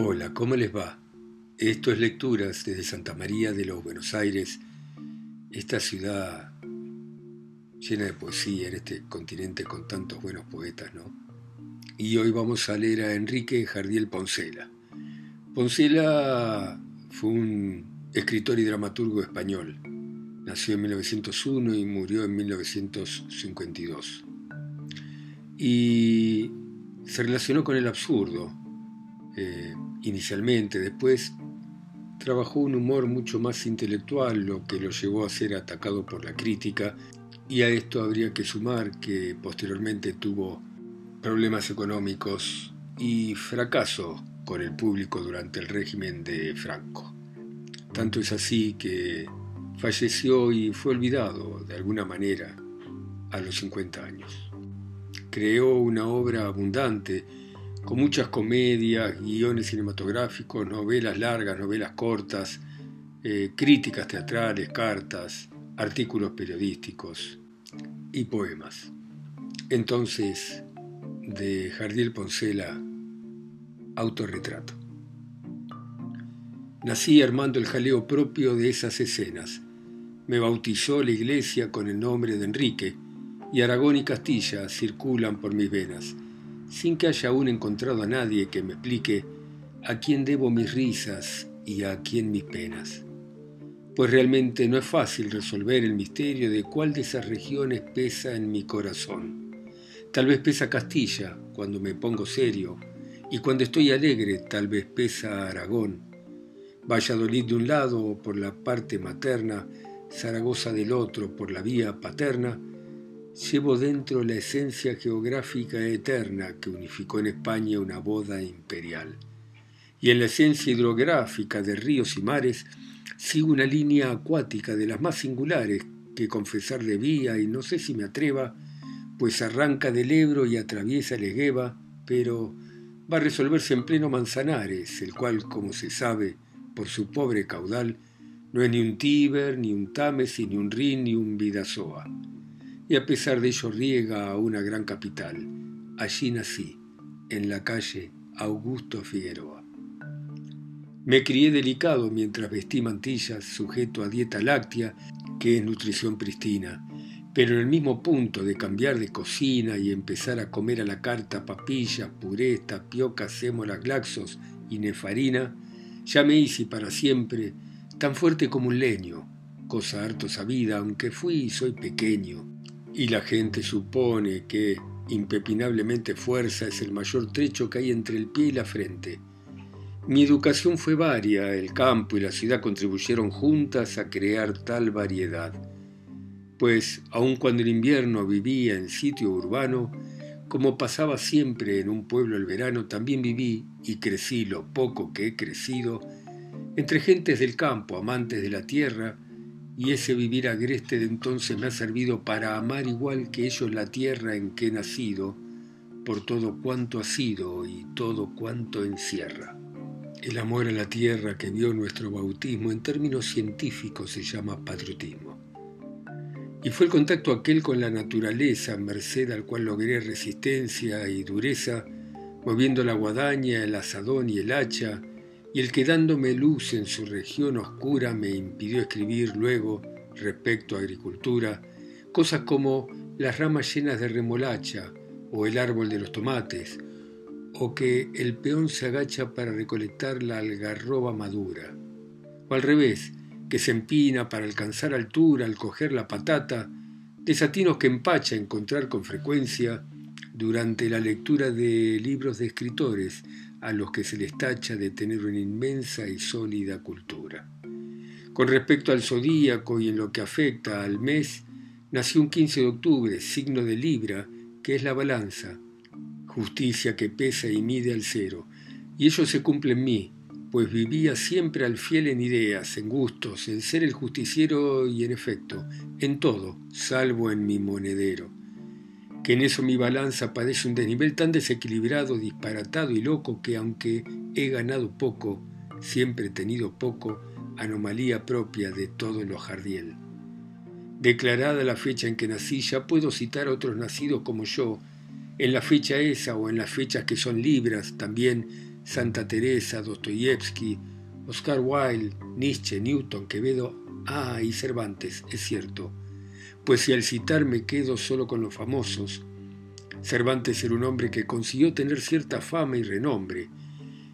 Hola, ¿cómo les va? Esto es Lecturas desde Santa María de los Buenos Aires, esta ciudad llena de poesía en este continente con tantos buenos poetas, ¿no? Y hoy vamos a leer a Enrique Jardiel Poncela. Poncela fue un escritor y dramaturgo español. Nació en 1901 y murió en 1952. Y se relacionó con el absurdo, eh, inicialmente, después trabajó un humor mucho más intelectual, lo que lo llevó a ser atacado por la crítica, y a esto habría que sumar que posteriormente tuvo problemas económicos y fracaso con el público durante el régimen de Franco. Tanto es así que falleció y fue olvidado de alguna manera a los 50 años. Creó una obra abundante con muchas comedias, guiones cinematográficos, novelas largas, novelas cortas, eh, críticas teatrales, cartas, artículos periodísticos y poemas. Entonces, de Jardiel Poncela, autorretrato. Nací armando el jaleo propio de esas escenas. Me bautizó la iglesia con el nombre de Enrique, y Aragón y Castilla circulan por mis venas sin que haya aún encontrado a nadie que me explique a quién debo mis risas y a quién mis penas. Pues realmente no es fácil resolver el misterio de cuál de esas regiones pesa en mi corazón. Tal vez pesa Castilla cuando me pongo serio, y cuando estoy alegre tal vez pesa Aragón. Valladolid de un lado por la parte materna, Zaragoza del otro por la vía paterna, llevo dentro la esencia geográfica eterna que unificó en España una boda imperial. Y en la esencia hidrográfica de ríos y mares sigo una línea acuática de las más singulares que confesar debía y no sé si me atreva, pues arranca del Ebro y atraviesa el Egueva, pero va a resolverse en pleno Manzanares, el cual, como se sabe, por su pobre caudal, no es ni un Tíber, ni un Támesis, ni un Rin, ni un Vidasoa y a pesar de ello riega a una gran capital. Allí nací, en la calle Augusto Figueroa. Me crié delicado mientras vestí mantillas, sujeto a dieta láctea, que es nutrición pristina, pero en el mismo punto de cambiar de cocina y empezar a comer a la carta papillas, purés, tapiocas, sémolas, glaxos y nefarina, ya me hice para siempre tan fuerte como un leño, cosa harto sabida, aunque fui y soy pequeño, y la gente supone que impepinablemente fuerza es el mayor trecho que hay entre el pie y la frente. Mi educación fue varia, el campo y la ciudad contribuyeron juntas a crear tal variedad, pues aun cuando el invierno vivía en sitio urbano, como pasaba siempre en un pueblo el verano, también viví y crecí lo poco que he crecido entre gentes del campo, amantes de la tierra, y ese vivir agreste de entonces me ha servido para amar igual que ellos la tierra en que he nacido, por todo cuanto ha sido y todo cuanto encierra. El amor a la tierra que vio nuestro bautismo en términos científicos se llama patriotismo. Y fue el contacto aquel con la naturaleza, merced al cual logré resistencia y dureza, moviendo la guadaña, el asadón y el hacha, y el que dándome luz en su región oscura me impidió escribir luego respecto a agricultura cosas como las ramas llenas de remolacha o el árbol de los tomates, o que el peón se agacha para recolectar la algarroba madura, o al revés, que se empina para alcanzar altura al coger la patata, desatinos que empacha encontrar con frecuencia durante la lectura de libros de escritores a los que se les tacha de tener una inmensa y sólida cultura. Con respecto al zodíaco y en lo que afecta al mes, nació un 15 de octubre, signo de Libra, que es la balanza, justicia que pesa y mide al cero, y ello se cumple en mí, pues vivía siempre al fiel en ideas, en gustos, en ser el justiciero y en efecto, en todo, salvo en mi monedero que en eso mi balanza padece un desnivel tan desequilibrado, disparatado y loco que aunque he ganado poco, siempre he tenido poco, anomalía propia de todo lo jardiel. Declarada la fecha en que nací, ya puedo citar a otros nacidos como yo, en la fecha esa o en las fechas que son libras también, Santa Teresa, Dostoyevsky, Oscar Wilde, Nietzsche, Newton, Quevedo, ah, y Cervantes, es cierto. Pues si al citar me quedo solo con los famosos, Cervantes era un hombre que consiguió tener cierta fama y renombre,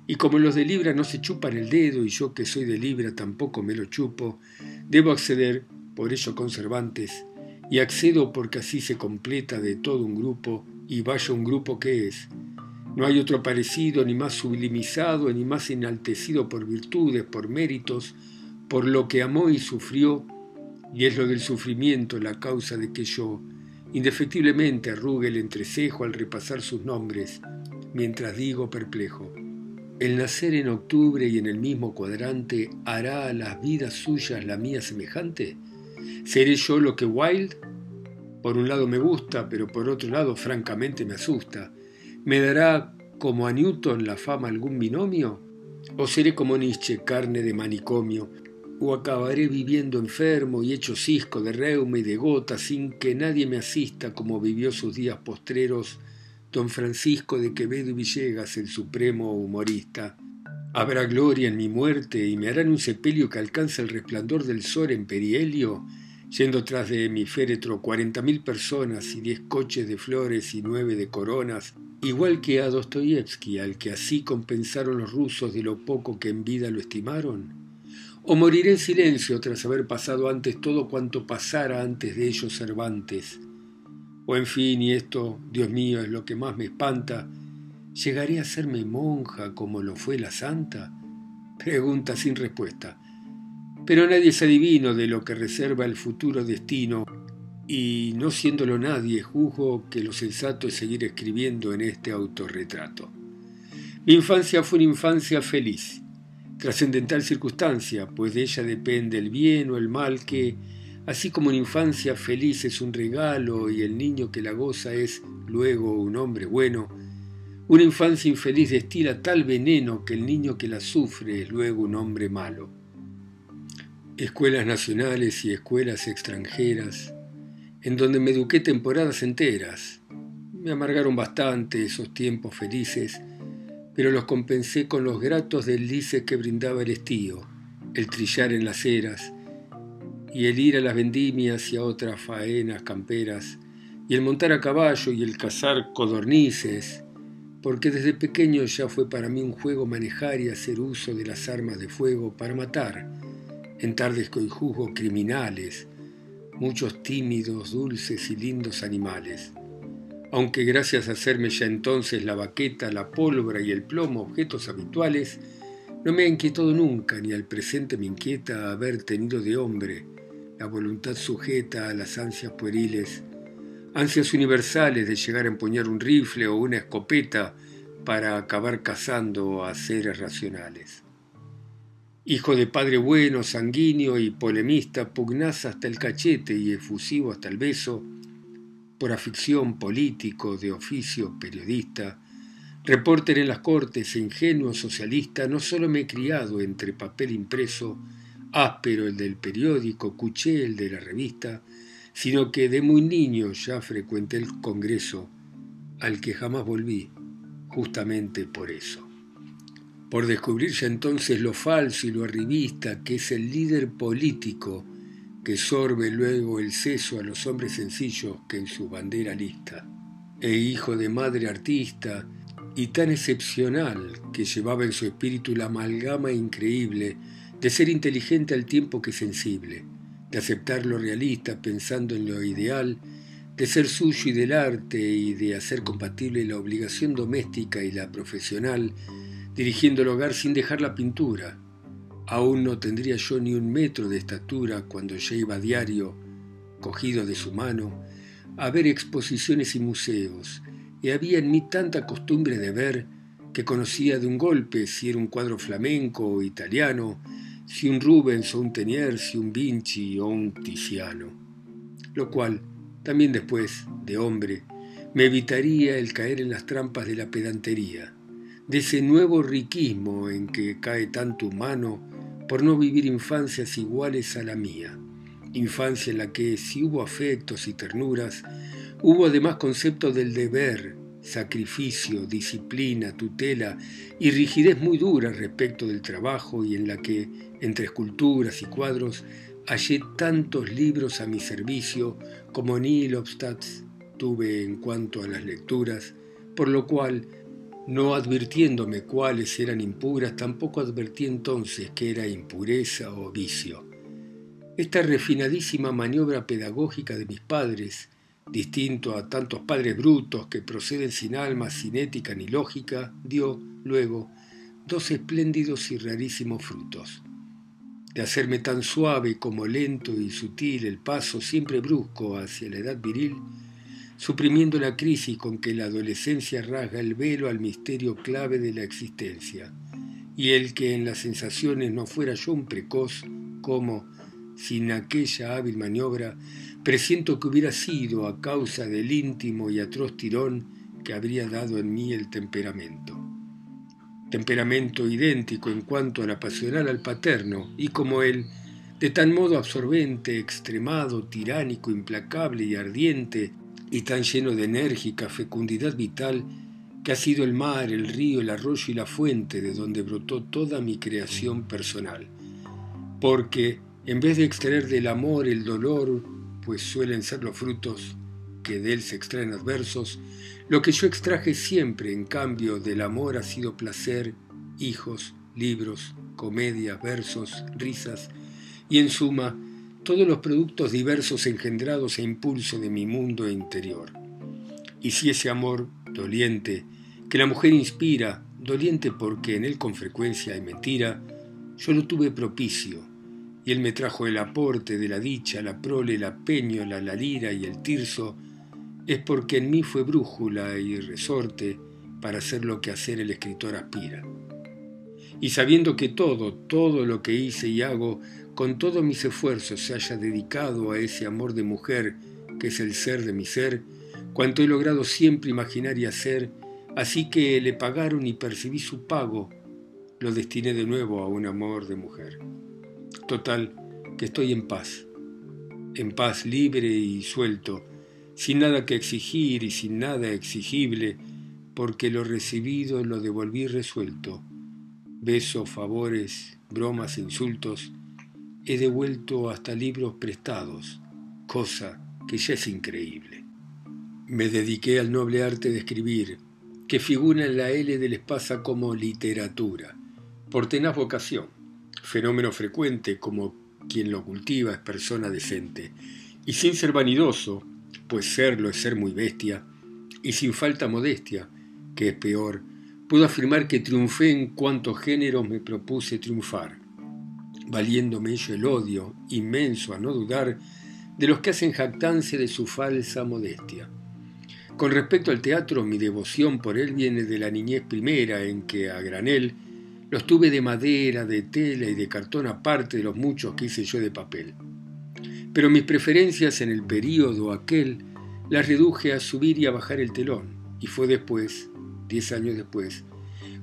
y como los de Libra no se chupan el dedo y yo que soy de Libra tampoco me lo chupo, debo acceder, por ello con Cervantes, y accedo porque así se completa de todo un grupo, y vaya un grupo que es. No hay otro parecido, ni más sublimizado, ni más enaltecido por virtudes, por méritos, por lo que amó y sufrió, y es lo del sufrimiento la causa de que yo, indefectiblemente arrugue el entrecejo al repasar sus nombres, mientras digo perplejo. El nacer en octubre y en el mismo cuadrante hará a las vidas suyas la mía semejante. ¿Seré yo lo que Wilde? Por un lado me gusta, pero por otro lado francamente me asusta. ¿Me dará como a Newton la fama algún binomio? ¿O seré como Nietzsche, carne de manicomio? ¿O acabaré viviendo enfermo y hecho cisco de reuma y de gota sin que nadie me asista como vivió sus días postreros don Francisco de Quevedo Villegas, el supremo humorista? Habrá gloria en mi muerte y me harán un sepelio que alcanza el resplandor del sol en perihelio yendo tras de mi féretro cuarenta mil personas y diez coches de flores y nueve de coronas, igual que a Dostoyevsky, al que así compensaron los rusos de lo poco que en vida lo estimaron? ¿O moriré en silencio tras haber pasado antes todo cuanto pasara antes de ellos Cervantes? O en fin, y esto, Dios mío, es lo que más me espanta, ¿llegaré a hacerme monja como lo fue la santa? Pregunta sin respuesta. Pero nadie es adivino de lo que reserva el futuro destino, y no siéndolo nadie, juzgo que lo sensato es seguir escribiendo en este autorretrato. Mi infancia fue una infancia feliz, trascendental circunstancia, pues de ella depende el bien o el mal que, así como una infancia feliz es un regalo y el niño que la goza es luego un hombre bueno, una infancia infeliz destila tal veneno que el niño que la sufre es luego un hombre malo escuelas nacionales y escuelas extranjeras, en donde me eduqué temporadas enteras. Me amargaron bastante esos tiempos felices, pero los compensé con los gratos deslices que brindaba el estío, el trillar en las eras, y el ir a las vendimias y a otras faenas camperas, y el montar a caballo y el cazar codornices, porque desde pequeño ya fue para mí un juego manejar y hacer uso de las armas de fuego para matar, en tardes que hoy juzgo criminales, muchos tímidos, dulces y lindos animales. Aunque gracias a hacerme ya entonces la baqueta, la pólvora y el plomo objetos habituales, no me ha inquietado nunca, ni al presente me inquieta haber tenido de hombre la voluntad sujeta a las ansias pueriles, ansias universales de llegar a empuñar un rifle o una escopeta para acabar cazando a seres racionales. Hijo de padre bueno, sanguíneo y polemista, pugnaz hasta el cachete y efusivo hasta el beso, por afición político, de oficio periodista, repórter en las cortes e ingenuo socialista, no solo me he criado entre papel impreso, áspero el del periódico, cuché el de la revista, sino que de muy niño ya frecuenté el Congreso, al que jamás volví, justamente por eso. Por descubrir ya entonces lo falso y lo arribista que es el líder político que sorbe luego el seso a los hombres sencillos que en su bandera lista, e hijo de madre artista y tan excepcional que llevaba en su espíritu la amalgama increíble de ser inteligente al tiempo que sensible, de aceptar lo realista pensando en lo ideal, de ser suyo y del arte y de hacer compatible la obligación doméstica y la profesional, dirigiendo el hogar sin dejar la pintura. Aún no tendría yo ni un metro de estatura cuando ya iba a diario, cogido de su mano, a ver exposiciones y museos, y había en mí tanta costumbre de ver que conocía de un golpe si era un cuadro flamenco o italiano, si un Rubens o un Tenier, si un Vinci o un Tiziano. Lo cual, también después, de hombre, me evitaría el caer en las trampas de la pedantería de ese nuevo riquismo en que cae tanto humano por no vivir infancias iguales a la mía, infancia en la que si hubo afectos y ternuras, hubo además concepto del deber, sacrificio, disciplina, tutela y rigidez muy dura respecto del trabajo y en la que, entre esculturas y cuadros, hallé tantos libros a mi servicio como Neil tuve en cuanto a las lecturas, por lo cual, no advirtiéndome cuáles eran impuras, tampoco advertí entonces que era impureza o vicio. Esta refinadísima maniobra pedagógica de mis padres, distinto a tantos padres brutos que proceden sin alma, sin ética ni lógica, dio, luego, dos espléndidos y rarísimos frutos. De hacerme tan suave como lento y sutil el paso siempre brusco hacia la edad viril, suprimiendo la crisis con que la adolescencia rasga el velo al misterio clave de la existencia, y el que en las sensaciones no fuera yo un precoz, como, sin aquella hábil maniobra, presiento que hubiera sido a causa del íntimo y atroz tirón que habría dado en mí el temperamento. Temperamento idéntico en cuanto a la pasional al paterno, y como él, de tan modo absorbente, extremado, tiránico, implacable y ardiente, y tan lleno de enérgica fecundidad vital, que ha sido el mar, el río, el arroyo y la fuente de donde brotó toda mi creación personal. Porque, en vez de extraer del amor el dolor, pues suelen ser los frutos que de él se extraen adversos, lo que yo extraje siempre en cambio del amor ha sido placer, hijos, libros, comedias, versos, risas, y en suma, todos los productos diversos engendrados a impulso de mi mundo interior. Y si ese amor, doliente, que la mujer inspira, doliente porque en él con frecuencia hay mentira, yo lo tuve propicio, y él me trajo el aporte de la dicha, la prole, la peñola, la lira y el tirso, es porque en mí fue brújula y resorte para hacer lo que hacer el escritor aspira. Y sabiendo que todo, todo lo que hice y hago, con todos mis esfuerzos se haya dedicado a ese amor de mujer que es el ser de mi ser, cuanto he logrado siempre imaginar y hacer, así que le pagaron y percibí su pago, lo destiné de nuevo a un amor de mujer. Total, que estoy en paz, en paz libre y suelto, sin nada que exigir y sin nada exigible, porque lo recibido lo devolví resuelto. Besos, favores, bromas, insultos, he devuelto hasta libros prestados, cosa que ya es increíble. Me dediqué al noble arte de escribir, que figura en la L del Espasa como literatura, por tenaz vocación fenómeno frecuente como quien lo cultiva es persona decente, y sin ser vanidoso, pues serlo es ser muy bestia, y sin falta modestia, que es peor, puedo afirmar que triunfé en cuantos géneros me propuse triunfar, valiéndome ello el odio, inmenso a no dudar, de los que hacen jactancia de su falsa modestia. Con respecto al teatro, mi devoción por él viene de la niñez primera en que, a granel, los tuve de madera, de tela y de cartón aparte de los muchos que hice yo de papel. Pero mis preferencias en el período aquel las reduje a subir y a bajar el telón, y fue después, diez años después,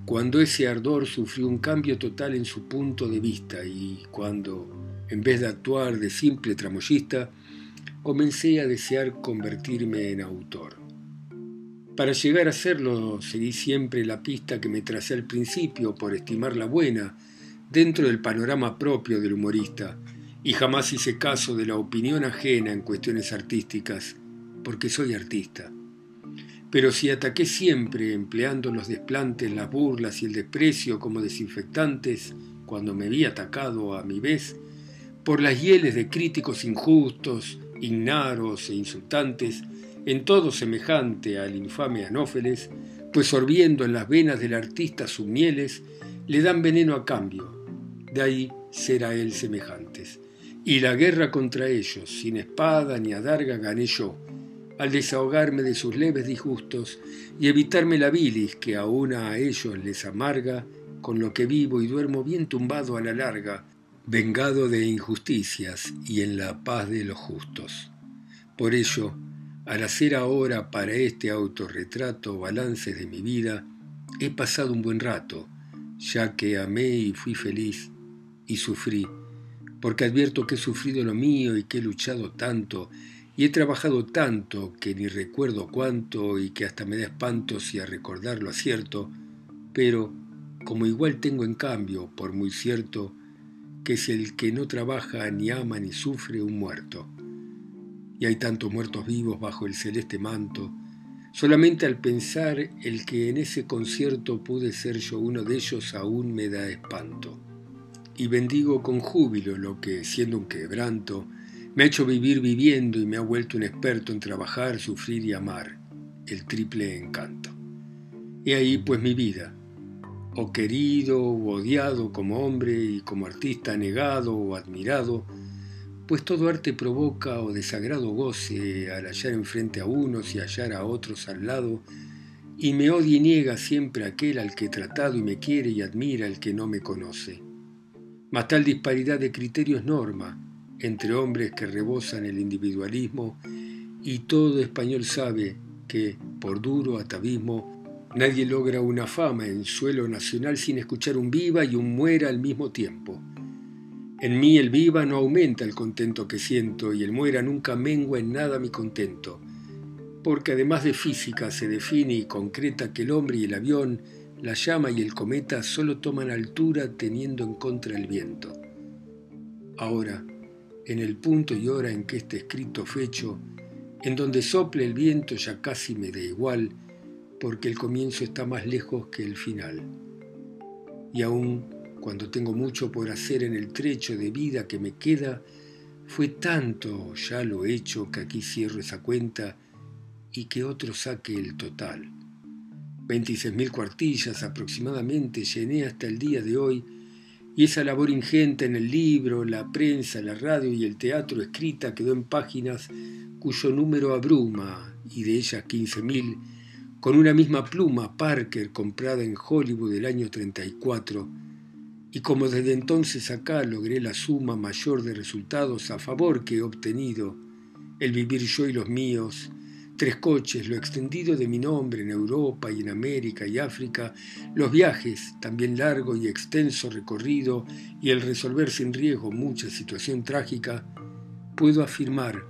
cuando ese ardor sufrió un cambio total en su punto de vista y cuando, en vez de actuar de simple tramoyista, comencé a desear convertirme en autor. Para llegar a serlo, seguí siempre la pista que me tracé al principio por estimarla buena, dentro del panorama propio del humorista, y jamás hice caso de la opinión ajena en cuestiones artísticas, porque soy artista. Pero si ataqué siempre empleando los desplantes, las burlas y el desprecio como desinfectantes, cuando me vi atacado a mi vez, por las hieles de críticos injustos, ignaros e insultantes, en todo semejante al infame Anófeles, pues sorbiendo en las venas del artista sus mieles, le dan veneno a cambio. De ahí será él semejantes. Y la guerra contra ellos, sin espada ni adarga, gané yo, al desahogarme de sus leves disgustos y evitarme la bilis que aún a ellos les amarga, con lo que vivo y duermo bien tumbado a la larga, vengado de injusticias y en la paz de los justos. Por ello, al hacer ahora para este autorretrato balances de mi vida, he pasado un buen rato, ya que amé y fui feliz y sufrí, porque advierto que he sufrido lo mío y que he luchado tanto, y he trabajado tanto que ni recuerdo cuánto y que hasta me da espanto si a recordarlo acierto, pero como igual tengo en cambio, por muy cierto, que es el que no trabaja ni ama ni sufre un muerto. Y hay tantos muertos vivos bajo el celeste manto, solamente al pensar el que en ese concierto pude ser yo uno de ellos aún me da espanto. Y bendigo con júbilo lo que, siendo un quebranto, me ha hecho vivir viviendo y me ha vuelto un experto en trabajar, sufrir y amar, el triple encanto. Y ahí pues mi vida, o querido o odiado como hombre y como artista negado o admirado, pues todo arte provoca o desagrado goce al hallar enfrente a unos y hallar a otros al lado, y me odia y niega siempre aquel al que he tratado y me quiere y admira el que no me conoce. Mas tal disparidad de criterios norma entre hombres que rebosan el individualismo y todo español sabe que, por duro atavismo, Nadie logra una fama en suelo nacional sin escuchar un viva y un muera al mismo tiempo. En mí el viva no aumenta el contento que siento y el muera nunca mengua en nada mi contento, porque además de física se define y concreta que el hombre y el avión, la llama y el cometa solo toman altura teniendo en contra el viento. Ahora, en el punto y hora en que este escrito fecho, en donde sople el viento ya casi me da igual, porque el comienzo está más lejos que el final. Y aún cuando tengo mucho por hacer en el trecho de vida que me queda, fue tanto ya lo hecho que aquí cierro esa cuenta y que otro saque el total. 26.000 cuartillas aproximadamente llené hasta el día de hoy y esa labor ingente en el libro, la prensa, la radio y el teatro escrita quedó en páginas cuyo número abruma y de ellas 15.000 con una misma pluma Parker comprada en Hollywood del año 34, y como desde entonces acá logré la suma mayor de resultados a favor que he obtenido, el vivir yo y los míos, tres coches, lo extendido de mi nombre en Europa y en América y África, los viajes, también largo y extenso recorrido, y el resolver sin riesgo mucha situación trágica, puedo afirmar,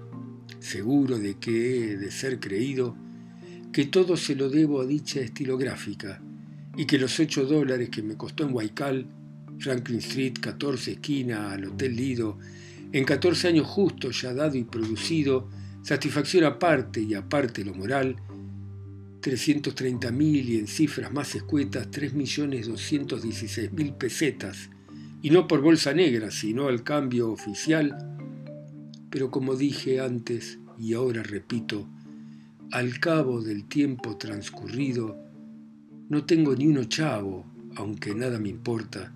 seguro de que he de ser creído, que todo se lo debo a dicha estilográfica y que los 8 dólares que me costó en Waikal, Franklin Street, 14 esquina al Hotel Lido, en 14 años justos ya dado y producido, satisfacción aparte y aparte lo moral, 330.000 y en cifras más escuetas 3.216.000 pesetas, y no por bolsa negra, sino al cambio oficial, pero como dije antes y ahora repito, al cabo del tiempo transcurrido, no tengo ni uno chavo, aunque nada me importa,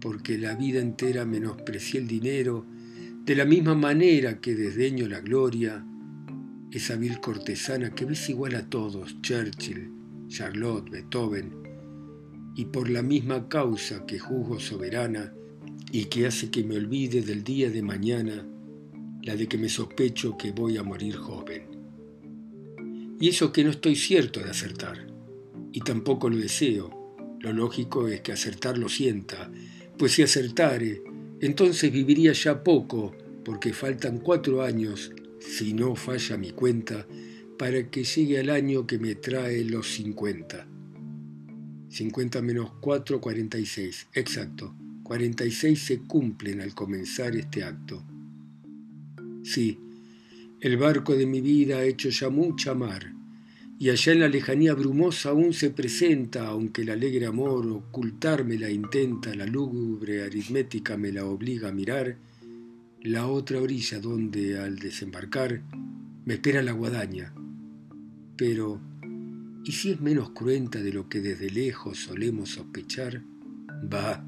porque la vida entera menosprecié el dinero de la misma manera que desdeño la gloria, esa vil cortesana que ves igual a todos, Churchill, Charlotte, Beethoven, y por la misma causa que juzgo soberana y que hace que me olvide del día de mañana, la de que me sospecho que voy a morir joven. Y eso que no estoy cierto de acertar, y tampoco lo deseo. Lo lógico es que acertar lo sienta, pues si acertare, entonces viviría ya poco, porque faltan cuatro años, si no falla mi cuenta, para que llegue al año que me trae los 50. 50 menos 4, 46. Exacto. 46 se cumplen al comenzar este acto. Sí, el barco de mi vida ha hecho ya mucha mar, y allá en la lejanía brumosa aún se presenta, aunque el alegre amor ocultarme la intenta, la lúgubre aritmética me la obliga a mirar, la otra orilla donde, al desembarcar, me espera la guadaña. Pero, ¿y si es menos cruenta de lo que desde lejos solemos sospechar? Va,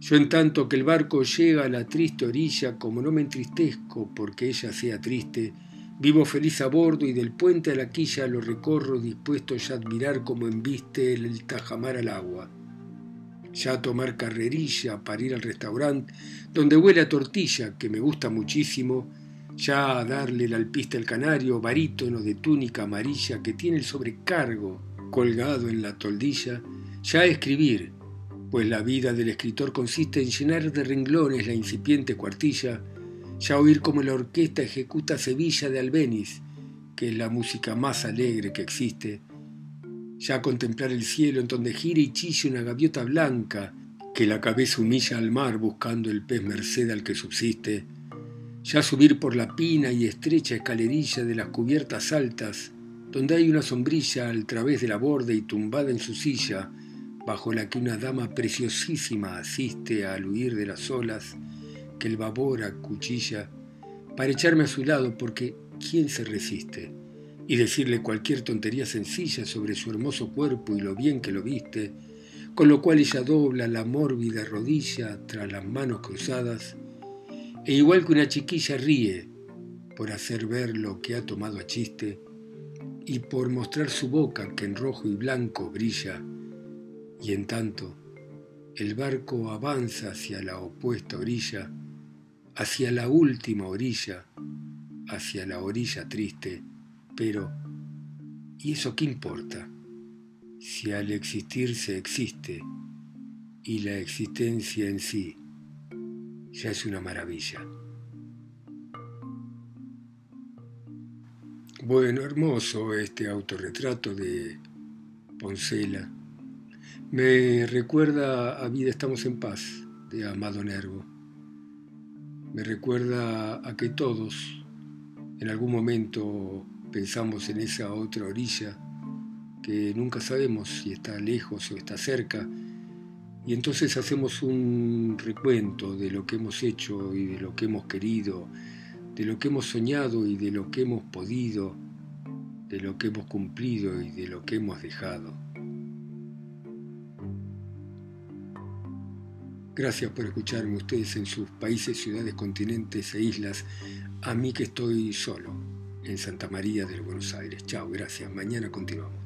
yo en tanto que el barco llega a la triste orilla, como no me entristezco porque ella sea triste, vivo feliz a bordo y del puente a la quilla lo recorro dispuesto ya a admirar como embiste el tajamar al agua. Ya a tomar carrerilla para ir al restaurante donde huele a tortilla, que me gusta muchísimo, ya a darle el alpiste al canario, barítono de túnica amarilla que tiene el sobrecargo colgado en la toldilla, ya a escribir, pues la vida del escritor consiste en llenar de renglones la incipiente cuartilla, ya oír cómo la orquesta ejecuta Sevilla de Albeniz, que es la música más alegre que existe, ya contemplar el cielo en donde gira y chilla una gaviota blanca, que la cabeza humilla al mar buscando el pez merced al que subsiste, ya subir por la pina y estrecha escalerilla de las cubiertas altas, donde hay una sombrilla al través de la borda y tumbada en su silla, bajo la que una dama preciosísima asiste al huir de las olas que el babor acuchilla, para echarme a su lado porque ¿quién se resiste? y decirle cualquier tontería sencilla sobre su hermoso cuerpo y lo bien que lo viste, con lo cual ella dobla la mórbida rodilla tras las manos cruzadas, e igual que una chiquilla ríe por hacer ver lo que ha tomado a chiste y por mostrar su boca que en rojo y blanco brilla, y en tanto el barco avanza hacia la opuesta orilla, hacia la última orilla, hacia la orilla triste, pero, ¿y eso qué importa? Si al existir se existe y la existencia en sí ya es una maravilla. Bueno, hermoso este autorretrato de Poncela. Me recuerda a Vida estamos en paz de Amado Nervo. Me recuerda a que todos en algún momento pensamos en esa otra orilla que nunca sabemos si está lejos o está cerca, y entonces hacemos un recuento de lo que hemos hecho y de lo que hemos querido, de lo que hemos soñado y de lo que hemos podido, de lo que hemos cumplido y de lo que hemos dejado. Gracias por escucharme ustedes en sus países, ciudades, continentes e islas, a mí que estoy solo en Santa María del Buenos Aires. Chao, gracias. Mañana continuamos.